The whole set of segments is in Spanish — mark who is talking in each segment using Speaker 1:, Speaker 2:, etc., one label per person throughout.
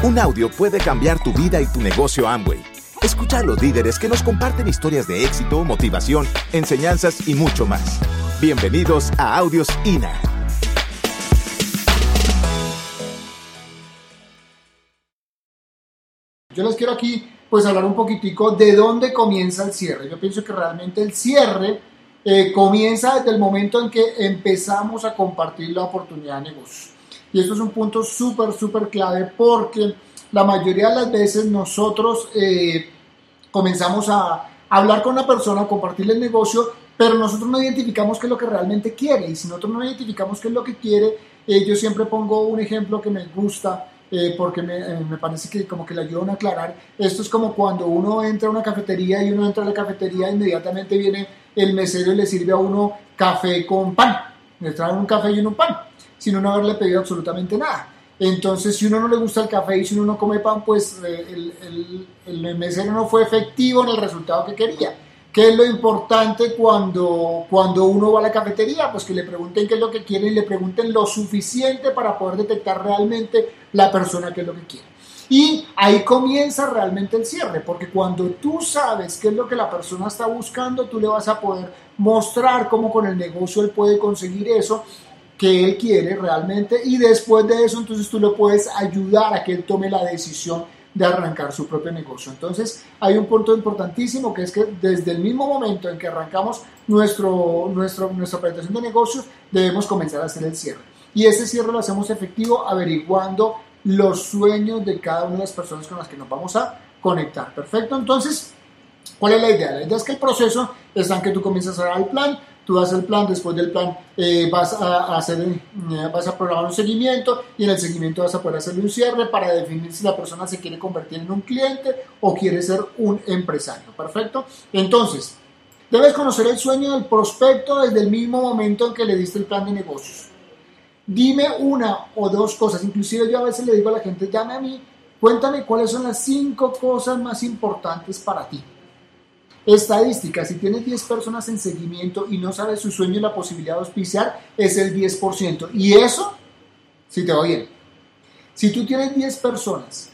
Speaker 1: Un audio puede cambiar tu vida y tu negocio Amway. Escucha a los líderes que nos comparten historias de éxito, motivación, enseñanzas y mucho más. Bienvenidos a Audios INA.
Speaker 2: Yo les quiero aquí pues hablar un poquitico de dónde comienza el cierre. Yo pienso que realmente el cierre eh, comienza desde el momento en que empezamos a compartir la oportunidad de negocio. Y esto es un punto súper, súper clave porque la mayoría de las veces nosotros eh, comenzamos a hablar con una persona, a compartirle el negocio, pero nosotros no identificamos qué es lo que realmente quiere. Y si nosotros no identificamos qué es lo que quiere, eh, yo siempre pongo un ejemplo que me gusta. Eh, porque me, me, parece que como que le ayuda a aclarar. Esto es como cuando uno entra a una cafetería y uno entra a la cafetería, inmediatamente viene el mesero y le sirve a uno café con pan. Le trae un café y un pan sin no haberle pedido absolutamente nada. Entonces, si uno no le gusta el café y si uno no come pan, pues eh, el, el, mesero no fue efectivo en el resultado que quería. ¿Qué es lo importante cuando, cuando uno va a la cafetería? Pues que le pregunten qué es lo que quiere y le pregunten lo suficiente para poder detectar realmente la persona qué es lo que quiere. Y ahí comienza realmente el cierre, porque cuando tú sabes qué es lo que la persona está buscando, tú le vas a poder mostrar cómo con el negocio él puede conseguir eso que él quiere realmente y después de eso entonces tú le puedes ayudar a que él tome la decisión de arrancar su propio negocio. Entonces hay un punto importantísimo que es que desde el mismo momento en que arrancamos nuestro, nuestro, nuestra presentación de negocios debemos comenzar a hacer el cierre. Y ese cierre lo hacemos efectivo averiguando los sueños de cada una de las personas con las que nos vamos a conectar. Perfecto, entonces, ¿cuál es la idea? La idea es que el proceso está en que tú comienzas a dar el plan, tú haces el plan, después del plan eh, vas, a hacer, eh, vas a programar un seguimiento y en el seguimiento vas a poder hacerle un cierre para definir si la persona se quiere convertir en un cliente o quiere ser un empresario. Perfecto. Entonces, debes conocer el sueño del prospecto desde el mismo momento en que le diste el plan de negocios. Dime una o dos cosas, inclusive yo a veces le digo a la gente, llame a mí, cuéntame cuáles son las cinco cosas más importantes para ti. Estadística, si tienes 10 personas en seguimiento y no sabes su sueño y la posibilidad de auspiciar, es el 10%. Y eso, si te va bien. Si tú tienes 10 personas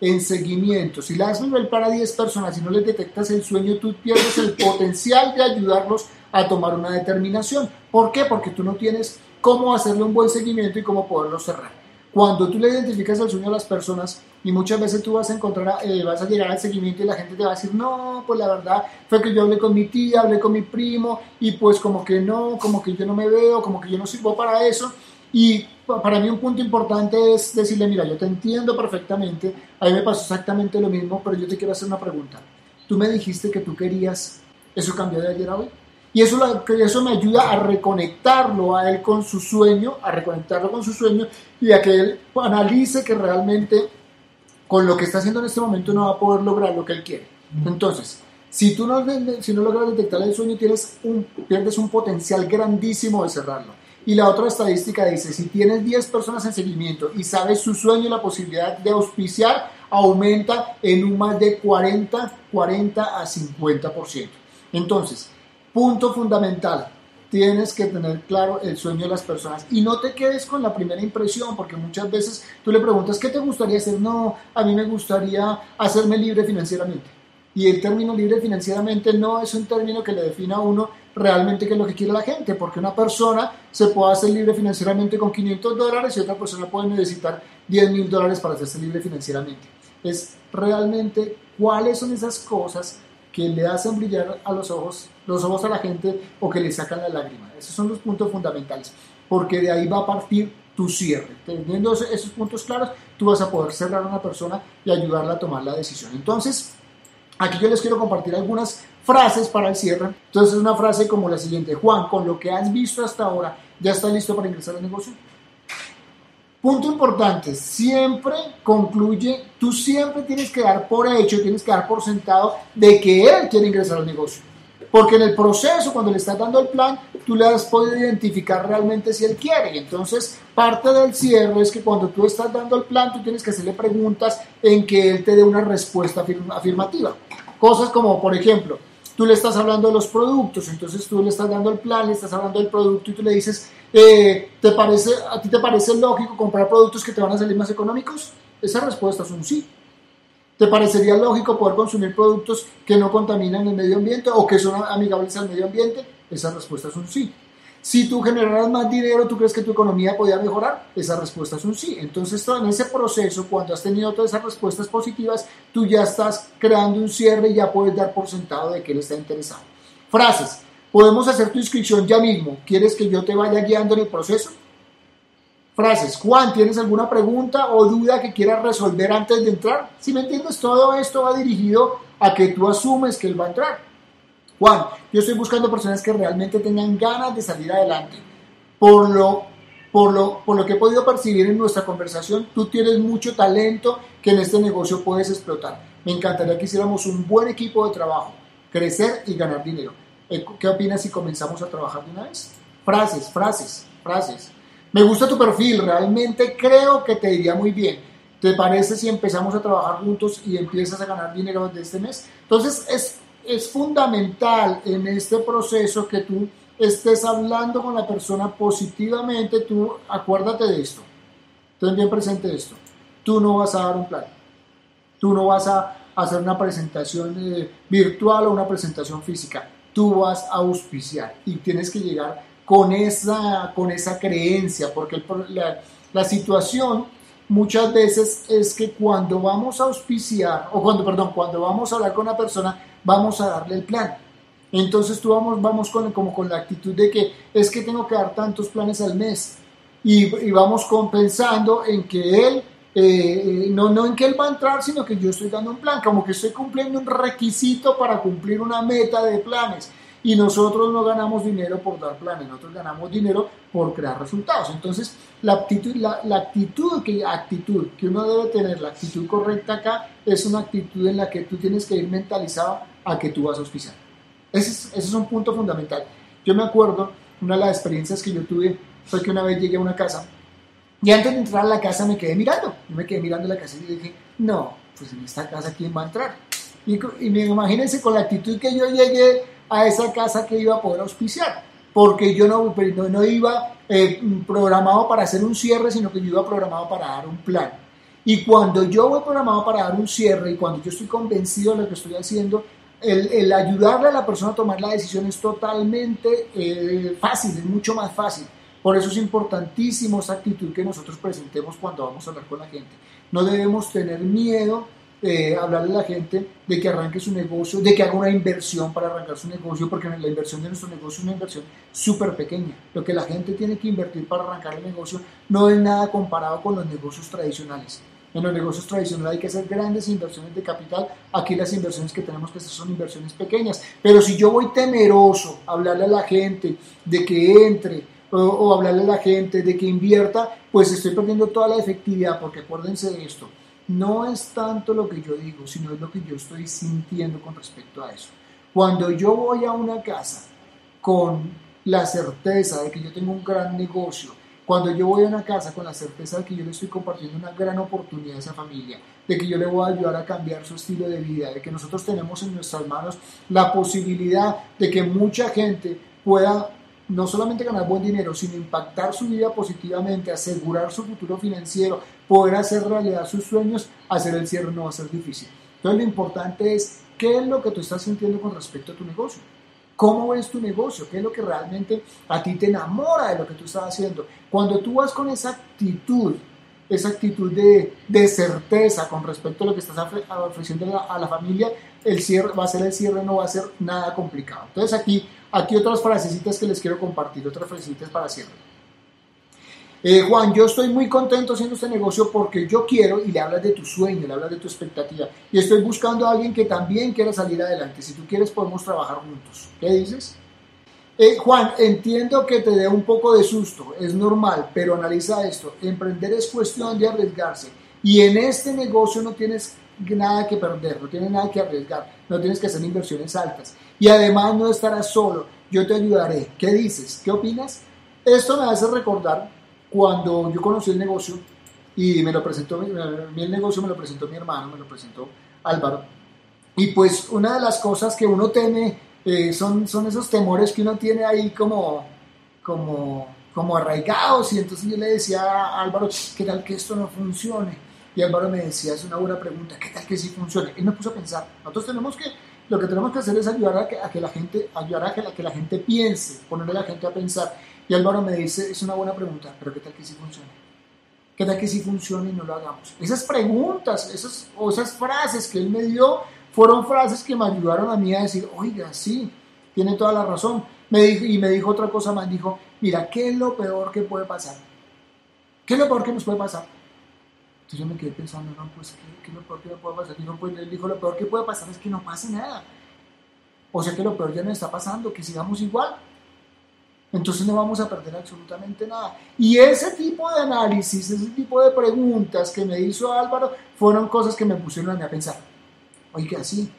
Speaker 2: en seguimiento, si le das nivel para 10 personas y no les detectas el sueño, tú pierdes el potencial de ayudarlos a tomar una determinación. ¿Por qué? Porque tú no tienes cómo hacerle un buen seguimiento y cómo poderlo cerrar. Cuando tú le identificas el sueño a las personas y muchas veces tú vas a encontrar, eh, vas a llegar al seguimiento y la gente te va a decir, no, pues la verdad fue que yo hablé con mi tía, hablé con mi primo y pues como que no, como que yo no me veo, como que yo no sirvo para eso. Y para mí un punto importante es decirle, mira, yo te entiendo perfectamente, a mí me pasó exactamente lo mismo, pero yo te quiero hacer una pregunta. Tú me dijiste que tú querías, ¿eso cambió de ayer a hoy? Y eso, eso me ayuda a reconectarlo a él con su sueño, a reconectarlo con su sueño y a que él analice que realmente con lo que está haciendo en este momento no va a poder lograr lo que él quiere. Entonces, si tú no, si no logras detectar el sueño, tienes un, pierdes un potencial grandísimo de cerrarlo. Y la otra estadística dice, si tienes 10 personas en seguimiento y sabes su sueño y la posibilidad de auspiciar, aumenta en un más de 40, 40 a 50%. Entonces, Punto fundamental, tienes que tener claro el sueño de las personas y no te quedes con la primera impresión, porque muchas veces tú le preguntas, ¿qué te gustaría hacer? No, a mí me gustaría hacerme libre financieramente. Y el término libre financieramente no es un término que le defina a uno realmente qué es lo que quiere la gente, porque una persona se puede hacer libre financieramente con 500 dólares y otra persona puede necesitar 10 mil dólares para hacerse libre financieramente. Es realmente cuáles son esas cosas que le hacen brillar a los ojos, los ojos a la gente o que le sacan la lágrima. Esos son los puntos fundamentales, porque de ahí va a partir tu cierre. Teniendo esos puntos claros, tú vas a poder cerrar a una persona y ayudarla a tomar la decisión. Entonces, aquí yo les quiero compartir algunas frases para el cierre. Entonces, una frase como la siguiente, Juan, con lo que has visto hasta ahora, ¿ya está listo para ingresar al negocio? Punto importante, siempre concluye, tú siempre tienes que dar por hecho, tienes que dar por sentado de que él quiere ingresar al negocio. Porque en el proceso, cuando le estás dando el plan, tú le has podido identificar realmente si él quiere. Entonces, parte del cierre es que cuando tú estás dando el plan, tú tienes que hacerle preguntas en que él te dé una respuesta afirmativa. Cosas como, por ejemplo, tú le estás hablando de los productos, entonces tú le estás dando el plan, le estás hablando del producto y tú le dices, eh, ¿te parece, ¿a ti te parece lógico comprar productos que te van a salir más económicos? Esa respuesta es un sí. ¿Te parecería lógico poder consumir productos que no contaminan el medio ambiente o que son amigables al medio ambiente? Esa respuesta es un sí. Si tú generaras más dinero, ¿tú crees que tu economía podía mejorar? Esa respuesta es un sí. Entonces, en ese proceso, cuando has tenido todas esas respuestas positivas, tú ya estás creando un cierre y ya puedes dar por sentado de que él está interesado. Frases. Podemos hacer tu inscripción ya mismo. ¿Quieres que yo te vaya guiando en el proceso? Frases. Juan, ¿tienes alguna pregunta o duda que quieras resolver antes de entrar? Si me entiendes, todo esto va dirigido a que tú asumes que él va a entrar. Juan, yo estoy buscando personas que realmente tengan ganas de salir adelante. Por lo, por lo, por lo que he podido percibir en nuestra conversación, tú tienes mucho talento que en este negocio puedes explotar. Me encantaría que hiciéramos un buen equipo de trabajo, crecer y ganar dinero. Eh, ¿Qué opinas si comenzamos a trabajar de una vez? Frases, frases, frases. Me gusta tu perfil, realmente creo que te iría muy bien. ¿Te parece si empezamos a trabajar juntos y empiezas a ganar dinero desde este mes? Entonces es, es fundamental en este proceso que tú estés hablando con la persona positivamente. Tú acuérdate de esto. Ten bien presente esto. Tú no vas a dar un plan. Tú no vas a hacer una presentación eh, virtual o una presentación física tú vas a auspiciar y tienes que llegar con esa, con esa creencia, porque la, la situación muchas veces es que cuando vamos a auspiciar, o cuando, perdón, cuando vamos a hablar con una persona, vamos a darle el plan. Entonces tú vamos, vamos con, como con la actitud de que es que tengo que dar tantos planes al mes y, y vamos compensando en que él eh, no, no en que él va a entrar, sino que yo estoy dando un plan, como que estoy cumpliendo un requisito para cumplir una meta de planes. Y nosotros no ganamos dinero por dar planes, nosotros ganamos dinero por crear resultados. Entonces, la actitud, la, actitud, que, actitud que uno debe tener, la actitud correcta acá, es una actitud en la que tú tienes que ir mentalizado a que tú vas a auspiciar. Ese es, ese es un punto fundamental. Yo me acuerdo, una de las experiencias que yo tuve fue que una vez llegué a una casa y antes de entrar a la casa me quedé mirando. Yo me quedé mirando la casa y dije, no, pues en esta casa, ¿quién va a entrar? Y, me imagínense con la actitud que yo llegué a esa casa que iba a poder auspiciar. Porque yo no, no, iba eh, programado para hacer un cierre, sino que yo iba programado para dar un plan. Y cuando yo voy programado para dar un cierre y cuando yo estoy convencido de lo que estoy haciendo, el, ayudarle a la persona a tomar la decisión es totalmente eh, fácil, es mucho más fácil. Por eso es importantísimo esa actitud que nosotros presentemos cuando vamos a hablar con la gente. No debemos tener miedo de hablarle a la gente de que arranque su negocio, de que haga una inversión para arrancar su negocio, porque la inversión de nuestro negocio es una inversión súper pequeña. Lo que la gente tiene que invertir para arrancar el negocio no es nada comparado con los negocios tradicionales. En los negocios tradicionales hay que hacer grandes inversiones de capital. Aquí las inversiones que tenemos que hacer son inversiones pequeñas. Pero si yo voy temeroso a hablarle a la gente de que entre, o, hablarle a la gente de que invierta, pues estoy perdiendo toda la efectividad, porque acuérdense de esto, no es tanto lo que yo digo, sino es lo que yo estoy sintiendo con respecto a eso. Cuando yo voy a una casa con la certeza de que yo tengo un gran negocio, cuando yo voy a una casa con la certeza de que yo le estoy compartiendo una gran oportunidad a esa familia, de que yo le voy a ayudar a cambiar su estilo de vida, de que nosotros tenemos en nuestras manos la posibilidad de que mucha gente pueda no solamente ganar buen dinero, sino impactar su vida positivamente, asegurar su futuro financiero, poder hacer realidad sus sueños, hacer el cierre no va a ser difícil. Entonces lo importante es qué es lo que tú estás sintiendo con respecto a tu negocio. ¿Cómo ves tu negocio? ¿Qué es lo que realmente a ti te enamora de lo que tú estás haciendo? Cuando tú vas con esa actitud, esa actitud de, de certeza con respecto a lo que estás ofreciendo a la familia, el cierre va a ser el cierre, no va a ser nada complicado. Entonces aquí Aquí otras frasecitas que les quiero compartir, otras frasecitas para cierre. Eh, Juan, yo estoy muy contento haciendo este negocio porque yo quiero, y le hablas de tu sueño, le hablas de tu expectativa, y estoy buscando a alguien que también quiera salir adelante. Si tú quieres, podemos trabajar juntos. ¿Qué dices? Eh, Juan, entiendo que te dé un poco de susto, es normal, pero analiza esto. Emprender es cuestión de arriesgarse. Y en este negocio no tienes nada que perder, no tienes nada que arriesgar, no tienes que hacer inversiones altas. Y además no estarás solo, yo te ayudaré. ¿Qué dices? ¿Qué opinas? Esto me hace recordar cuando yo conocí el negocio y me lo presentó, mi, el negocio me lo presentó mi hermano, me lo presentó Álvaro. Y pues una de las cosas que uno teme eh, son, son esos temores que uno tiene ahí como, como, como arraigados. Y entonces yo le decía a Álvaro, ¿qué tal que esto no funcione? Y Álvaro me decía, es una buena pregunta, ¿qué tal que sí funcione? Él me puso a pensar, nosotros tenemos que, lo que tenemos que hacer es ayudar a que, a que la gente, ayudar a que la, que la gente piense, ponerle a la gente a pensar. Y Álvaro me dice, es una buena pregunta, pero ¿qué tal que sí funcione? ¿Qué tal que sí funcione y no lo hagamos? Esas preguntas, esas, o esas frases que él me dio, fueron frases que me ayudaron a mí a decir, oiga, sí, tiene toda la razón. Me dijo, y me dijo otra cosa más, dijo, mira, ¿qué es lo peor que puede pasar? ¿Qué es lo peor que nos puede pasar? Entonces yo me quedé pensando, no, pues, ¿qué, es lo peor que puede pasar? Dijo, pues, él dijo, lo peor que puede pasar es que no pase nada. O sea que lo peor ya no está pasando, que sigamos igual. Entonces no vamos a perder absolutamente nada. Y ese tipo de análisis, ese tipo de preguntas que me hizo Álvaro, fueron cosas que me pusieron a mí a pensar. Oye, así.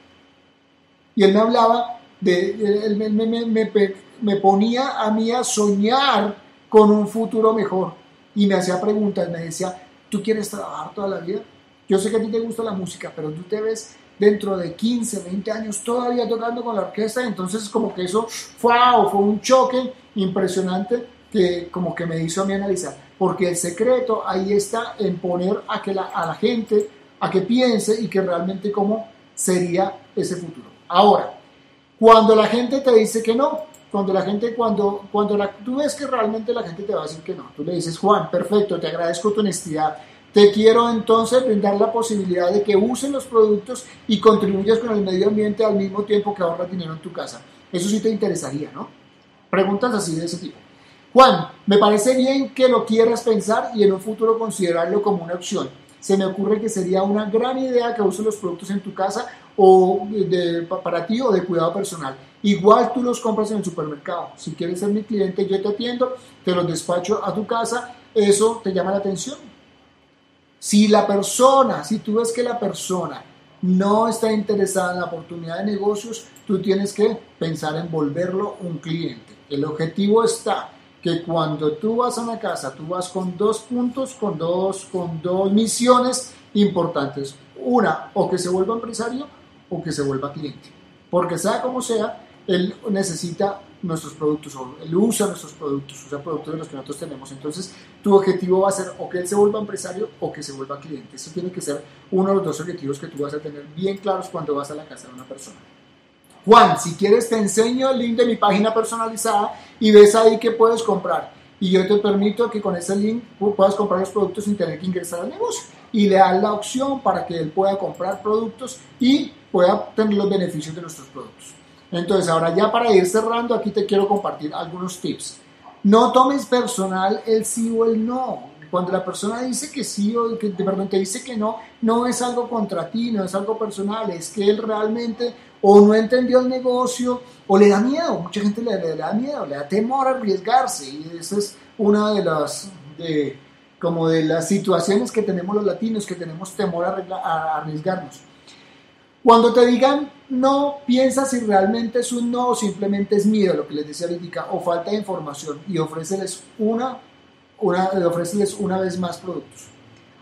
Speaker 2: Y él me hablaba, de, él me, me, me, me ponía a mí a soñar con un futuro mejor. Y me hacía preguntas, me decía, ¿Tú quieres trabajar toda la vida? Yo sé que a ti te gusta la música, pero tú te ves dentro de 15, 20 años todavía tocando con la orquesta, entonces como que eso fue, fue un choque impresionante que como que me hizo a mí analizar, porque el secreto ahí está en poner a, que la, a la gente a que piense y que realmente cómo sería ese futuro. Ahora, cuando la gente te dice que no, cuando la gente, cuando, cuando la, tú ves que realmente la gente te va a decir que no, tú le dices, Juan, perfecto, te agradezco tu honestidad, te quiero entonces brindar la posibilidad de que usen los productos y contribuyas con el medio ambiente al mismo tiempo que ahorras dinero en tu casa. Eso sí te interesaría, ¿no? Preguntas así de ese tipo. Juan, me parece bien que lo quieras pensar y en un futuro considerarlo como una opción. Se me ocurre que sería una gran idea que uses los productos en tu casa o de, para ti o de cuidado personal. Igual tú los compras en el supermercado. Si quieres ser mi cliente, yo te atiendo, te los despacho a tu casa. Eso te llama la atención. Si la persona, si tú ves que la persona no está interesada en la oportunidad de negocios, tú tienes que pensar en volverlo un cliente. El objetivo está que cuando tú vas a una casa, tú vas con dos puntos, con dos, con dos misiones importantes. Una, o que se vuelva empresario o que se vuelva cliente. Porque sea como sea, él necesita nuestros productos o él usa nuestros productos, usa productos de los que nosotros tenemos. Entonces, tu objetivo va a ser o que él se vuelva empresario o que se vuelva cliente. Eso tiene que ser uno de los dos objetivos que tú vas a tener bien claros cuando vas a la casa de una persona. Juan, si quieres te enseño el link de mi página personalizada y ves ahí que puedes comprar. Y yo te permito que con ese link puedas comprar los productos sin tener que ingresar al negocio. Y le das la opción para que él pueda comprar productos y pueda tener los beneficios de nuestros productos. Entonces, ahora ya para ir cerrando, aquí te quiero compartir algunos tips. No tomes personal el sí o el no. Cuando la persona dice que sí o que perdón, te dice que no, no es algo contra ti, no es algo personal, es que él realmente o no entendió el negocio o le da miedo. Mucha gente le, le da miedo, le da temor a arriesgarse y esa es una de las de, como de las situaciones que tenemos los latinos, que tenemos temor a arriesgarnos. Cuando te digan no, piensa si realmente es un no o simplemente es miedo, lo que les decía ahorita, o falta de información y ofréceles una, una, una vez más productos.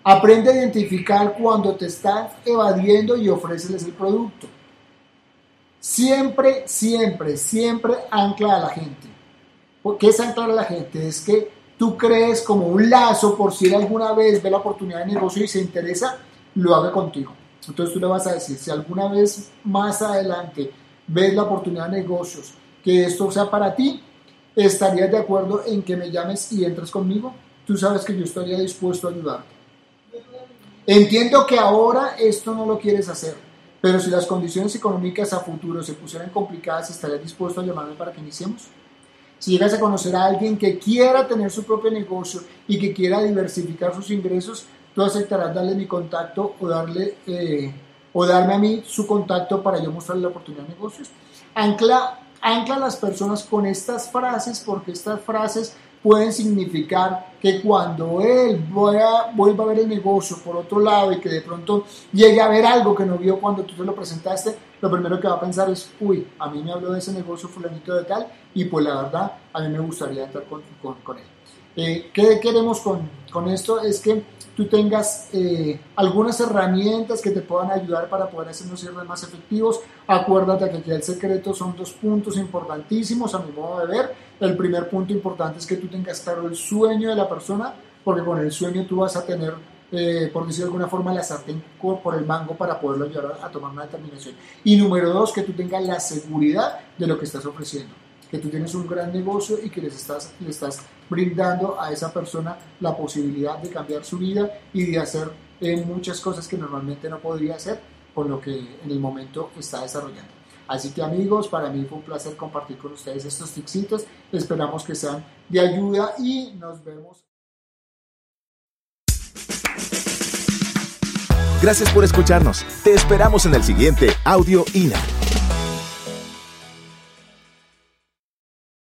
Speaker 2: Aprende a identificar cuando te están evadiendo y ofréceles el producto. Siempre, siempre, siempre ancla a la gente. ¿Qué es anclar a la gente? Es que tú crees como un lazo por si alguna vez ve la oportunidad de negocio y se interesa, lo haga contigo. Entonces tú le vas a decir, si alguna vez más adelante ves la oportunidad de negocios, que esto sea para ti, estarías de acuerdo en que me llames y entres conmigo. Tú sabes que yo estaría dispuesto a ayudarte. Entiendo que ahora esto no lo quieres hacer, pero si las condiciones económicas a futuro se pusieran complicadas, ¿estarías dispuesto a llamarme para que iniciemos? Si llegas a conocer a alguien que quiera tener su propio negocio y que quiera diversificar sus ingresos, tú aceptarás darle mi contacto o darle eh, o darme a mí su contacto para yo mostrarle la oportunidad de negocios. Ancla, ancla a las personas con estas frases porque estas frases pueden significar que cuando él vuelva a ver el negocio por otro lado y que de pronto llegue a ver algo que no vio cuando tú te lo presentaste, lo primero que va a pensar es, uy, a mí me habló de ese negocio fulanito de tal y pues la verdad a mí me gustaría entrar con, con, él. Eh, ¿Qué queremos con, con esto? Es que tú tengas eh, algunas herramientas que te puedan ayudar para poder hacer los cierres más efectivos. Acuérdate que aquí el secreto son dos puntos importantísimos a mi modo de ver. El primer punto importante es que tú tengas claro el sueño de la persona, porque con el sueño tú vas a tener eh, por decirlo de alguna forma, la sartén por el mango para poderlo llevar a, tomar una determinación. Y número dos, que tú tengas la seguridad de lo que estás ofreciendo, que tú tienes un gran negocio y que les estás, le estás brindando a esa persona la posibilidad de cambiar su vida y de hacer eh, muchas cosas que normalmente no podría hacer con lo que en el momento está desarrollando. Así que amigos, para mí fue un placer compartir con ustedes estos tixitos. Esperamos que sean de ayuda y nos vemos.
Speaker 1: Gracias por escucharnos. Te esperamos en el siguiente Audio INA.